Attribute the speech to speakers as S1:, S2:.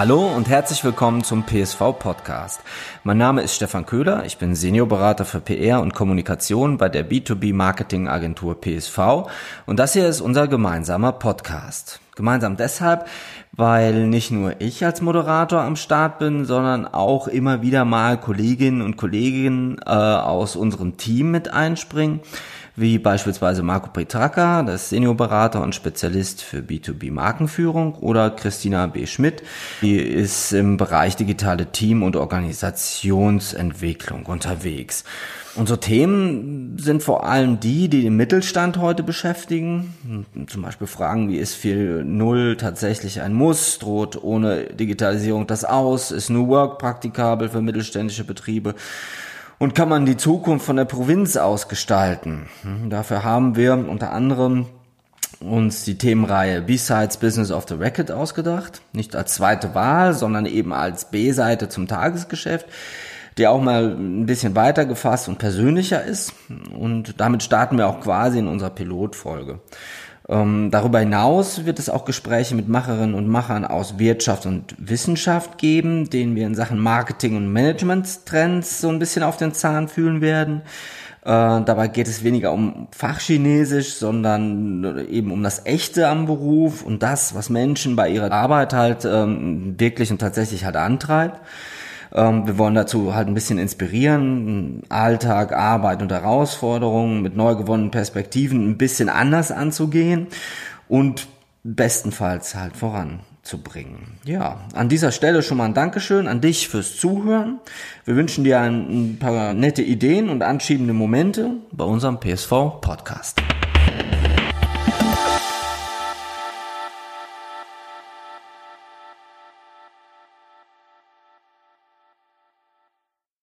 S1: Hallo und herzlich willkommen zum PSV Podcast. Mein Name ist Stefan Köhler, ich bin Seniorberater für PR und Kommunikation bei der B2B Marketing Agentur PSV und das hier ist unser gemeinsamer Podcast. Gemeinsam deshalb, weil nicht nur ich als Moderator am Start bin, sondern auch immer wieder mal Kolleginnen und Kollegen äh, aus unserem Team mit einspringen wie beispielsweise Marco Petraka, das Seniorberater und Spezialist für B2B Markenführung oder Christina B. Schmidt, die ist im Bereich digitale Team- und Organisationsentwicklung unterwegs. Unsere Themen sind vor allem die, die den Mittelstand heute beschäftigen. Zum Beispiel Fragen wie ist 4.0 tatsächlich ein Muss? Droht ohne Digitalisierung das aus? Ist New Work praktikabel für mittelständische Betriebe? Und kann man die Zukunft von der Provinz aus gestalten? Hm, dafür haben wir unter anderem uns die Themenreihe B-Sides Business of the Record ausgedacht. Nicht als zweite Wahl, sondern eben als B-Seite zum Tagesgeschäft, die auch mal ein bisschen weiter gefasst und persönlicher ist. Und damit starten wir auch quasi in unserer Pilotfolge. Ähm, darüber hinaus wird es auch Gespräche mit Macherinnen und Machern aus Wirtschaft und Wissenschaft geben, denen wir in Sachen Marketing und Management-Trends so ein bisschen auf den Zahn fühlen werden. Äh, dabei geht es weniger um Fachchinesisch, sondern eben um das Echte am Beruf und das, was Menschen bei ihrer Arbeit halt ähm, wirklich und tatsächlich halt antreibt. Ähm, wir wollen dazu halt ein bisschen inspirieren, Alltag, Arbeit und Herausforderungen mit neu gewonnenen Perspektiven ein bisschen anders anzugehen und bestenfalls halt voranzubringen. Ja, an dieser Stelle schon mal ein Dankeschön an dich fürs Zuhören. Wir wünschen dir ein, ein paar nette Ideen und anschiebende Momente bei unserem PSV Podcast.